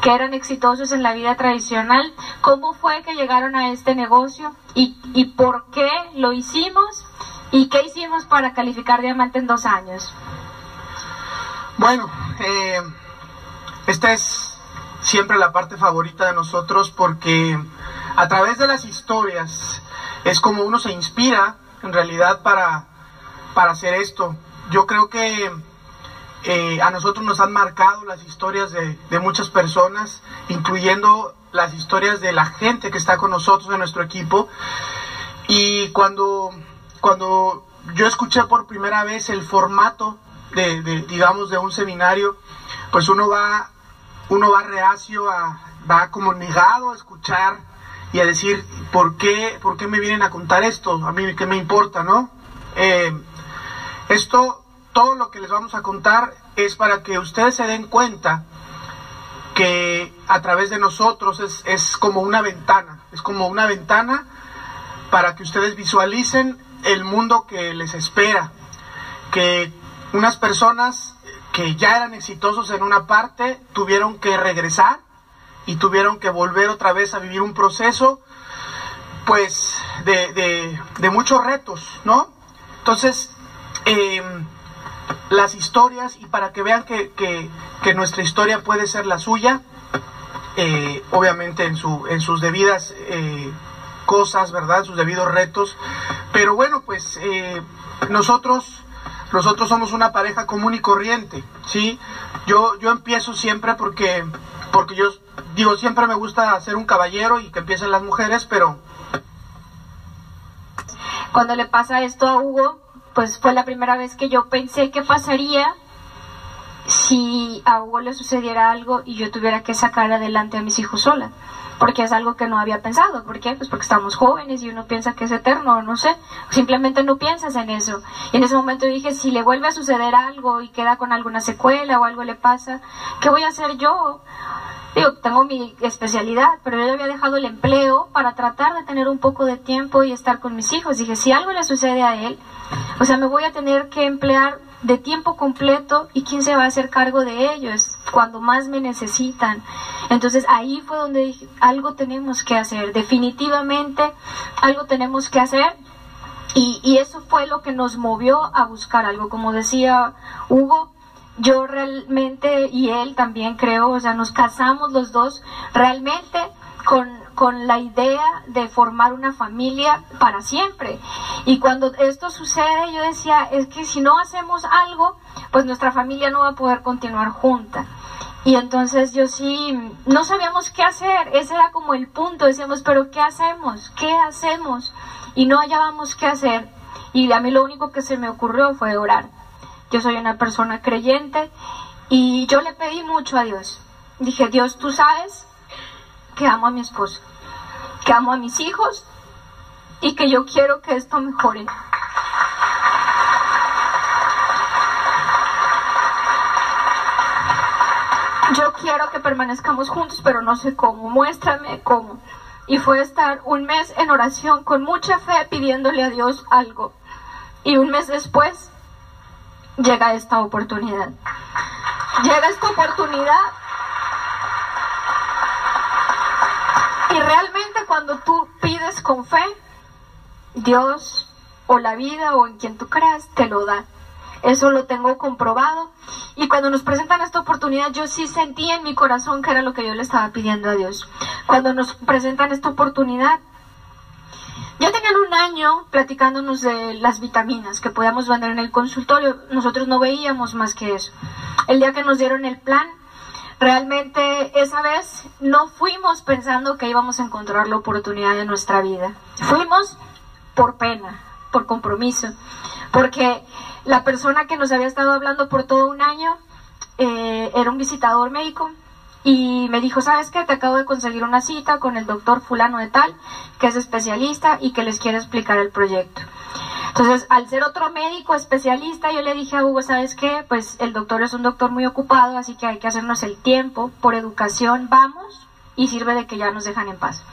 que eran exitosos en la vida tradicional, cómo fue que llegaron a este negocio y, y por qué lo hicimos y qué hicimos para calificar diamante en dos años. Bueno, eh, esta es siempre la parte favorita de nosotros porque a través de las historias es como uno se inspira en realidad para, para hacer esto. Yo creo que eh, a nosotros nos han marcado las historias de, muchas personas, incluyendo las historias de la gente que está con nosotros en nuestro equipo. Y cuando, cuando yo escuché por primera vez el formato de, digamos, de un seminario, pues uno va, uno va reacio a, va como negado a escuchar y a decir, ¿por qué, por qué me vienen a contar esto? A mí, ¿qué me importa, no? Eh, esto todo lo que les vamos a contar es para que ustedes se den cuenta que a través de nosotros es, como una ventana, es como una ventana para que ustedes visualicen el mundo que les espera, que unas personas que ya eran exitosos en una parte tuvieron que regresar y tuvieron que volver otra vez a vivir un proceso pues de, de, muchos retos, ¿no? Entonces, eh, las historias y para que vean que, que, nuestra historia puede ser la suya, eh, obviamente en, su, en sus debidas eh, cosas, ¿verdad? Sus debidos retos. Pero bueno, pues eh, nosotros, nosotros somos una pareja común y corriente, ¿sí? Yo, yo empiezo siempre porque, porque yo digo, siempre me gusta ser un caballero y que empiecen las mujeres, pero... Cuando le pasa esto a Hugo, pues fue la primera vez que yo pensé qué pasaría si a Hugo le sucediera algo y yo tuviera que sacar adelante a mis hijos sola. Porque es algo que no había pensado. ¿Por qué? Pues porque estamos jóvenes y uno piensa que es eterno, no sé. Simplemente no piensas en eso. Y en ese momento dije, si le vuelve a suceder algo y queda con alguna secuela o algo le pasa, ¿qué voy a hacer yo? Digo, tengo mi especialidad, pero yo había dejado el empleo para tratar de tener un poco de tiempo y estar con mis hijos. Dije, si algo le sucede a él, o sea, me voy a tener que emplear de tiempo completo y quién se va a hacer cargo de ellos cuando más me necesitan. Entonces ahí fue donde dije, algo tenemos que hacer, definitivamente algo tenemos que hacer. Y, y eso fue lo que nos movió a buscar algo. Como decía Hugo, yo realmente y él también creo, o sea, nos casamos los dos realmente con con la idea de formar una familia para siempre. Y cuando esto sucede, yo decía, es que si no hacemos algo, pues nuestra familia no va a poder continuar junta. Y entonces yo sí, no sabíamos qué hacer, ese era como el punto, decíamos, pero ¿qué hacemos? ¿Qué hacemos? Y no hallábamos qué hacer. Y a mí lo único que se me ocurrió fue orar. Yo soy una persona creyente y yo le pedí mucho a Dios. Dije, Dios, tú sabes que amo a mi esposo, que amo a mis hijos y que yo quiero que esto mejore. Yo quiero que permanezcamos juntos, pero no sé cómo. Muéstrame cómo. Y fue estar un mes en oración con mucha fe pidiéndole a Dios algo. Y un mes después llega esta oportunidad. Llega esta oportunidad Y realmente cuando tú pides con fe, Dios o la vida o en quien tú creas te lo da. Eso lo tengo comprobado. Y cuando nos presentan esta oportunidad, yo sí sentí en mi corazón que era lo que yo le estaba pidiendo a Dios. Cuando nos presentan esta oportunidad, ya tenían un año platicándonos de las vitaminas que podíamos vender en el consultorio. Nosotros no veíamos más que eso. El día que nos dieron el plan, Realmente esa vez no fuimos pensando que íbamos a encontrar la oportunidad de nuestra vida. Fuimos por pena, por compromiso, porque la persona que nos había estado hablando por todo un año eh, era un visitador médico y me dijo, ¿sabes qué? Te acabo de conseguir una cita con el doctor fulano de tal, que es especialista y que les quiere explicar el proyecto. Entonces, al ser otro médico especialista, yo le dije a Hugo, ¿sabes qué? Pues el doctor es un doctor muy ocupado, así que hay que hacernos el tiempo, por educación, vamos, y sirve de que ya nos dejan en paz,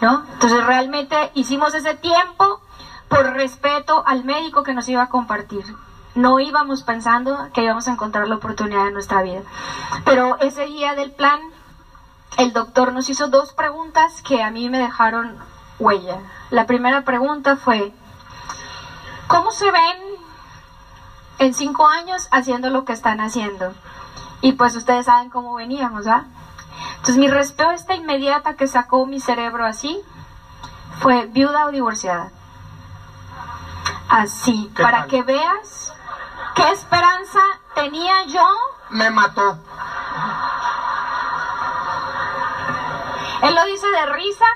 ¿no? Entonces, realmente hicimos ese tiempo por respeto al médico que nos iba a compartir. No íbamos pensando que íbamos a encontrar la oportunidad en nuestra vida. Pero ese día del plan, el doctor nos hizo dos preguntas que a mí me dejaron huella. La primera pregunta fue, ¿cómo se ven en cinco años haciendo lo que están haciendo? Y pues ustedes saben cómo veníamos, ¿va? Entonces mi respuesta inmediata que sacó mi cerebro así fue viuda o divorciada. Así, para que veas qué esperanza tenía yo. Me mató. Él lo dice de risa,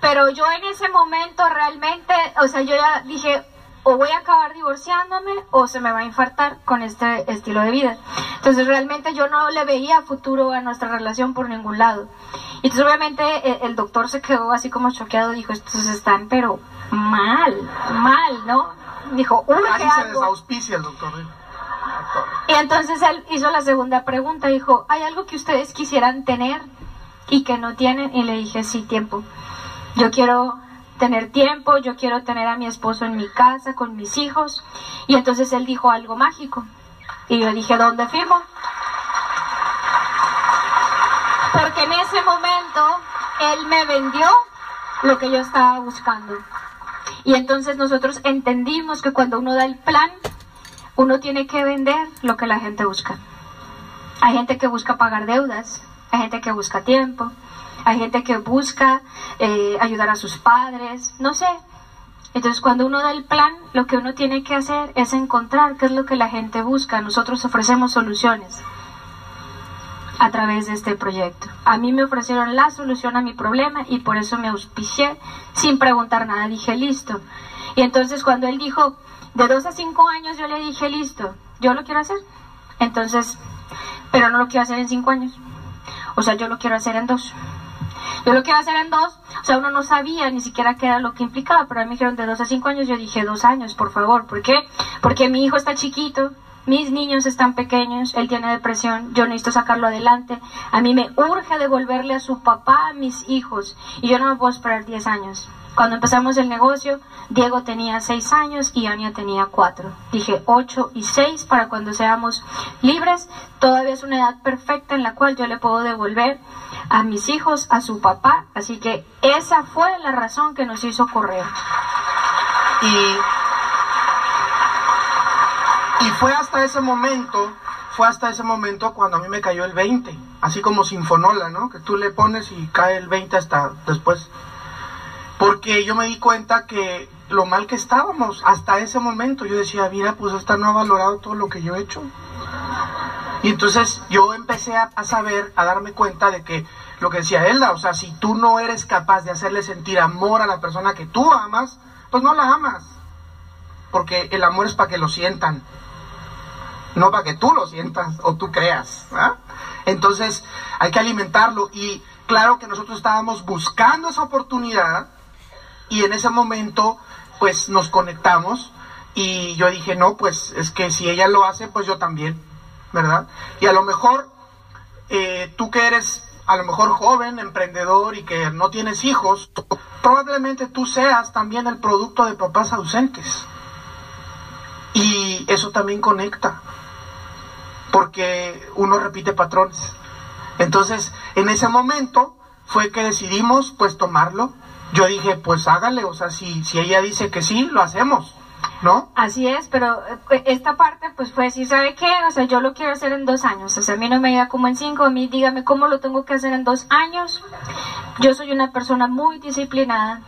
pero yo en ese momento realmente, o sea, yo ya dije, o voy a acabar divorciándome o se me va a infartar con este estilo de vida. Entonces realmente yo no le veía futuro a nuestra relación por ningún lado. Y entonces obviamente e, el, doctor se quedó así como choqueado, dijo, estos están pero mal, mal, ¿no? Dijo, urge Casi se desauspicia el doctor. Y entonces él hizo la segunda pregunta, dijo, ¿hay algo que ustedes quisieran tener y que no tienen? Y le dije, sí, tiempo. Yo quiero tener tiempo, yo quiero tener a mi esposo en mi casa, con mis hijos. Y entonces él dijo algo mágico. Y yo dije, ¿dónde firmo? Porque en ese momento él me vendió lo que yo estaba buscando. Y entonces nosotros entendimos que cuando uno da el plan, uno tiene que vender lo que la gente busca. Hay gente que busca pagar deudas, hay gente que busca tiempo, hay gente que busca eh, ayudar a sus padres, no sé. Entonces cuando uno da el plan, lo que uno tiene que hacer es encontrar qué es lo que la gente busca. Nosotros ofrecemos soluciones a través de este proyecto. A mí me ofrecieron la solución a mi problema y por eso me auspicié sin preguntar nada. Dije, listo. Y entonces cuando él dijo, de dos a cinco años, yo le dije, listo, yo lo quiero hacer. Entonces, pero no lo quiero hacer en cinco años. O sea, yo lo quiero hacer en dos. Yo lo quiero hacer en dos, o sea, uno no sabía ni siquiera qué era lo que implicaba, pero a mí me dijeron de dos a cinco años, yo dije dos años, por favor, ¿por qué? Porque mi hijo está chiquito, mis niños están pequeños, él tiene depresión, yo necesito sacarlo adelante, a mí me urge devolverle a su papá a mis hijos y yo no me puedo esperar diez años. Cuando empezamos el negocio, Diego tenía seis años y Ania tenía cuatro. Dije ocho y seis para cuando seamos libres. Todavía es una edad perfecta en la cual yo le puedo devolver a mis hijos, a su papá. Así que esa fue la razón que nos hizo correr. Y, y fue hasta ese momento, fue hasta ese momento cuando a mí me cayó el 20, así como Sinfonola, ¿no? Que tú le pones y cae el 20 hasta después. Porque yo me di cuenta que lo mal que estábamos hasta ese momento, yo decía, mira, pues esta no ha valorado todo lo que yo he hecho. Y entonces yo empecé a, saber, a darme cuenta de que lo que decía Elda, o sea, si tú no eres capaz de hacerle sentir amor a la persona que tú amas, pues no la amas. Porque el amor es para que lo sientan, no para que tú lo sientas o tú creas. Entonces hay que alimentarlo y claro que nosotros estábamos buscando esa oportunidad y en ese momento pues nos conectamos y yo dije, no, pues es que si ella lo hace, pues yo también. ¿verdad? Y a lo mejor eh, tú que eres a lo mejor joven, emprendedor y que no tienes hijos, probablemente tú seas también el producto de papás ausentes. Y eso también conecta, porque uno repite patrones. Entonces, en ese momento fue que decidimos pues tomarlo. Yo dije, pues hágale, o sea, si, si ella dice que sí, lo hacemos. ¿no? Así es, pero eh, esta parte pues fue decir, ¿sabe qué? O sea, yo lo quiero hacer en dos años, o sea, a mí no me diga como en cinco, a mí dígame cómo lo tengo que hacer en dos años. Yo soy una persona muy disciplinada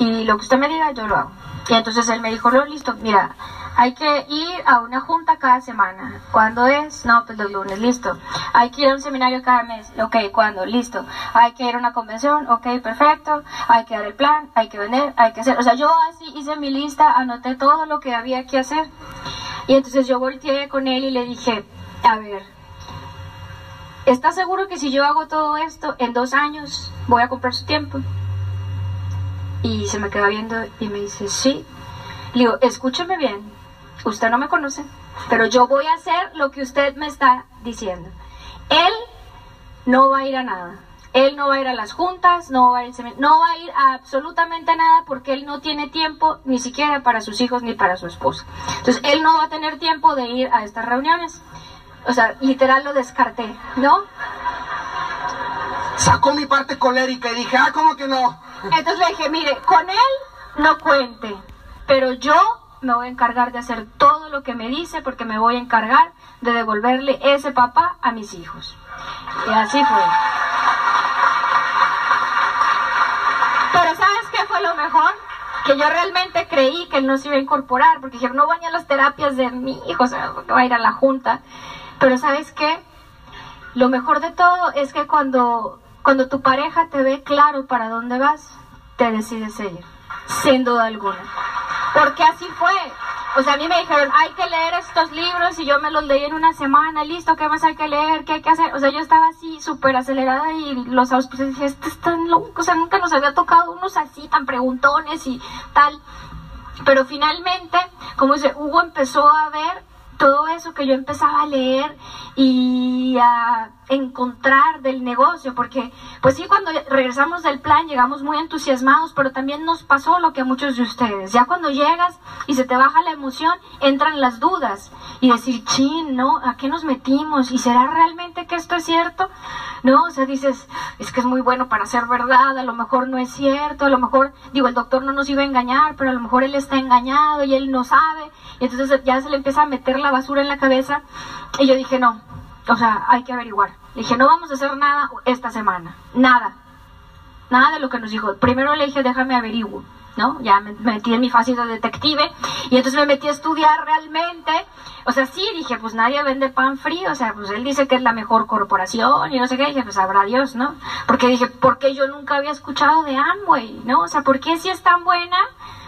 y lo que usted me diga yo lo hago. Y entonces él me dijo, lo listo, mira, hay que ir a una junta cada semana. ¿Cuándo es? No, pues los lunes, listo. Hay que ir a un seminario cada mes. Ok, ¿cuándo? Listo. Hay que ir a una convención. Ok, perfecto. Hay que dar el plan, hay que vender, hay que hacer. O sea, yo así hice mi lista, anoté todo lo que había que hacer. Y entonces yo volteé con él y le dije, a ver, ¿estás seguro que si yo hago todo esto en dos años voy a comprar su tiempo? Y se me queda viendo y me dice, sí. Le digo, escúcheme bien, usted no me conoce, pero yo voy a hacer lo que usted me está diciendo. Él no va a ir a nada. Él no va a ir a las juntas, no va a ir, no va a, ir a absolutamente nada porque él no tiene tiempo ni siquiera para sus hijos ni para su esposa. Entonces, él no va a tener tiempo de ir a estas reuniones. O sea, literal lo descarté, ¿no? Sacó mi parte colérica y dije, ah, ¿cómo que no? Entonces le dije, mire, con él no cuente, pero yo me voy a encargar de hacer todo lo que me dice porque me voy a encargar de devolverle ese papá a mis hijos. Y así fue. Pero ¿sabes qué fue lo mejor? Que yo realmente creí que él no se iba a incorporar, porque dije, no van a las terapias de mi hijo, o sea, va a ir a la junta. Pero ¿sabes qué? Lo mejor de todo es que cuando, cuando tu pareja te ve claro para dónde vas, te decides seguir, sin duda alguna. Porque así fue. O sea, a mí me dijeron, hay que leer estos libros y yo me los leí en una semana, listo, ¿qué más hay que leer? ¿Qué hay que hacer? O sea, yo estaba así súper acelerada y los auspicios dije, este están locos, o sea, nunca nos había tocado unos así tan preguntones y tal. Pero finalmente, como dice, Hugo empezó a ver todo eso que yo empezaba a leer y a encontrar del negocio, porque pues sí, cuando regresamos del plan llegamos muy entusiasmados, pero también nos pasó lo que a muchos de ustedes. Ya cuando llegas y se te baja la emoción, entran las dudas y decir, chin, ¿no? ¿A qué nos metimos? ¿Y será realmente que esto es cierto? ¿No? O sea, dices, es que es muy bueno para ser verdad, a lo mejor no es cierto, a lo mejor, digo, el doctor no nos iba a engañar, pero a lo mejor él está engañado y él no sabe, y entonces ya se le empieza a meter la basura en la cabeza, y yo dije, no, o sea, hay que averiguar. Le dije, no vamos a hacer nada esta semana. Nada. Nada de lo que nos dijo. Primero le dije, déjame averiguar. ¿no? Ya me metí en mi fase de detective y entonces me metí a estudiar realmente. O sea, sí, dije, pues nadie vende pan frío, o sea, pues él dice que es la mejor corporación y no sé qué, dije, pues habrá Dios, ¿no? Porque dije, ¿por qué yo nunca había escuchado de Amway, ¿no? O sea, ¿por qué si es tan buena,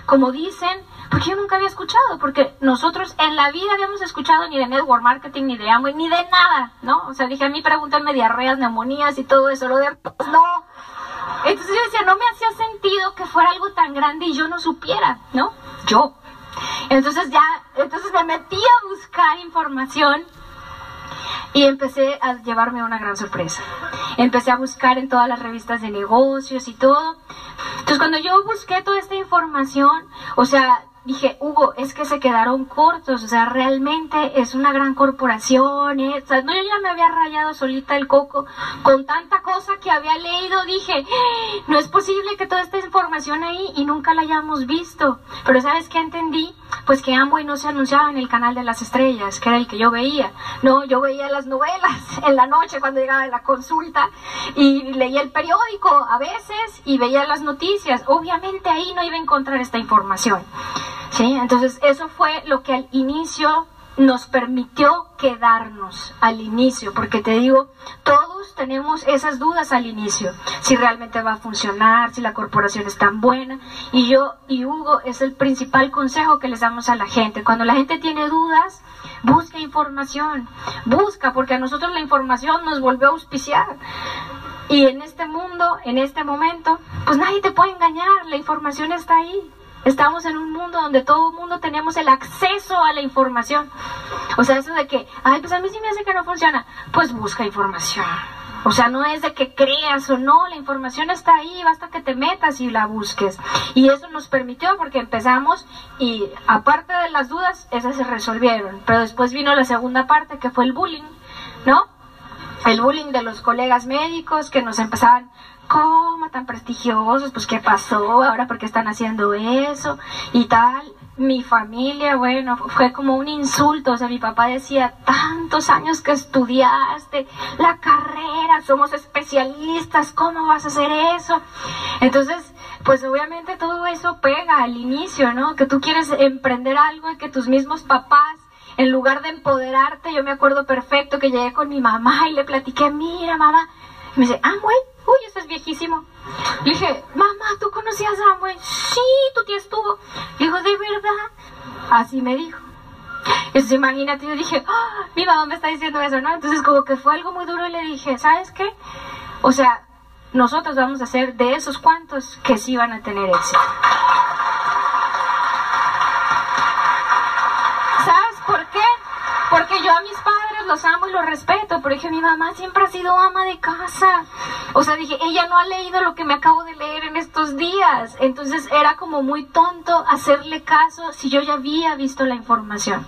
como dicen, porque yo nunca había escuchado, porque nosotros en la vida habíamos escuchado ni de network marketing, ni de Amway, ni de nada, ¿no? O sea, dije, a mí pregúntame diarreas, neumonías y todo eso, lo de, pues no. Entonces yo decía, no me hacía sentido que fuera algo tan grande y yo no supiera, ¿no? Yo. Entonces ya, entonces me metí a buscar información y empecé a llevarme una gran sorpresa. Empecé a buscar en todas las revistas de negocios y todo. Entonces cuando yo busqué toda esta información, o sea, dije, Hugo, es que se quedaron cortos, o sea, realmente es una gran corporación, ¿eh? o sea, no, yo ya me había rayado solita el coco con tanta cosa que había leído, dije, no es posible que toda esta información ahí y nunca la hayamos visto, pero ¿sabes qué entendí? Pues que Amway no se anunciaba en el canal de las estrellas, que era el que yo veía, no, yo veía las novelas en la noche cuando llegaba la consulta y leía el periódico a veces y veía las noticias, obviamente ahí no iba a encontrar esta información. ¿sí? Entonces eso fue lo que al inicio nos permitió quedarnos al inicio, porque te digo, todos tenemos esas dudas al inicio, si realmente va a funcionar, si la corporación es tan buena, y yo y Hugo es el principal consejo que les damos a la gente. Cuando la gente tiene dudas, busca información, busca, porque a nosotros la información nos volvió a auspiciar. Y en este mundo, en este momento, pues nadie te puede engañar, la información está ahí. Estamos en un mundo donde todo mundo tenemos el acceso a la información. O sea, eso de que, ay, pues a mí sí me hace que no funciona. Pues busca información. O sea, no es de que creas o no, la información está ahí, basta que te metas y la busques. Y eso nos permitió porque empezamos y aparte de las dudas, esas se resolvieron. Pero después vino la segunda parte que fue el bullying, ¿no? El bullying de los colegas médicos que nos empezaban, ¿cómo tan prestigiosos? Pues qué pasó ahora, porque están haciendo eso? Y tal. Mi familia, bueno, fue como un insulto. O sea, mi papá decía, tantos años que estudiaste, la carrera, somos especialistas, ¿cómo vas a hacer eso? Entonces, pues obviamente todo eso pega al inicio, ¿no? Que tú quieres emprender algo y que tus mismos papás en lugar de empoderarte, yo me acuerdo perfecto que llegué con mi mamá y le platiqué, mira mamá, y me dice, Amway, uy, eso es viejísimo. Le dije, mamá, ¿tú conocías a Amway? Sí, tu tía estuvo. Le dijo, ¿de verdad? Así me dijo. Entonces imagínate, yo dije, ah, mi mamá me está diciendo eso, ¿no? Entonces como que fue algo muy duro y le dije, ¿sabes qué? O sea, nosotros vamos a ser de esos cuantos que sí van a tener éxito. Los amo y los respeto, pero dije, mi mamá siempre ha sido ama de casa. O sea, dije, ella no ha leído lo que me acabo de leer en estos días. Entonces era como muy tonto hacerle caso si yo ya había visto la información.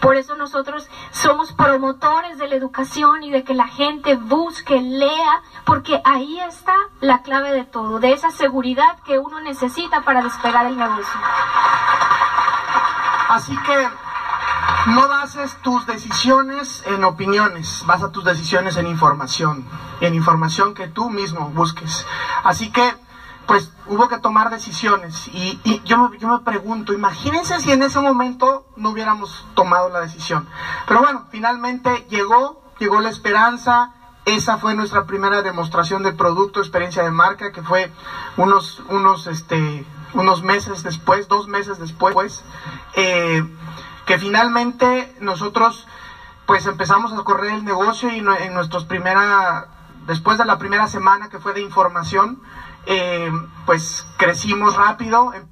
Por eso nosotros somos promotores de la educación y de que la gente busque, lea, porque ahí está la clave de todo, de esa seguridad que uno necesita para despegar el negocio. Así que no bases tus decisiones en opiniones, basa tus decisiones en información, en información que tú mismo busques. Así que, pues hubo que tomar decisiones y, yo, me, yo me pregunto, imagínense si en ese momento no hubiéramos tomado la decisión. Pero bueno, finalmente llegó, llegó la esperanza, esa fue nuestra primera demostración de producto, experiencia de marca, que fue unos, unos, este, unos meses después, dos meses después. Eh, que finalmente nosotros pues empezamos a correr el negocio y en nuestros primera, después de la primera semana que fue de información, eh, pues crecimos rápido, em,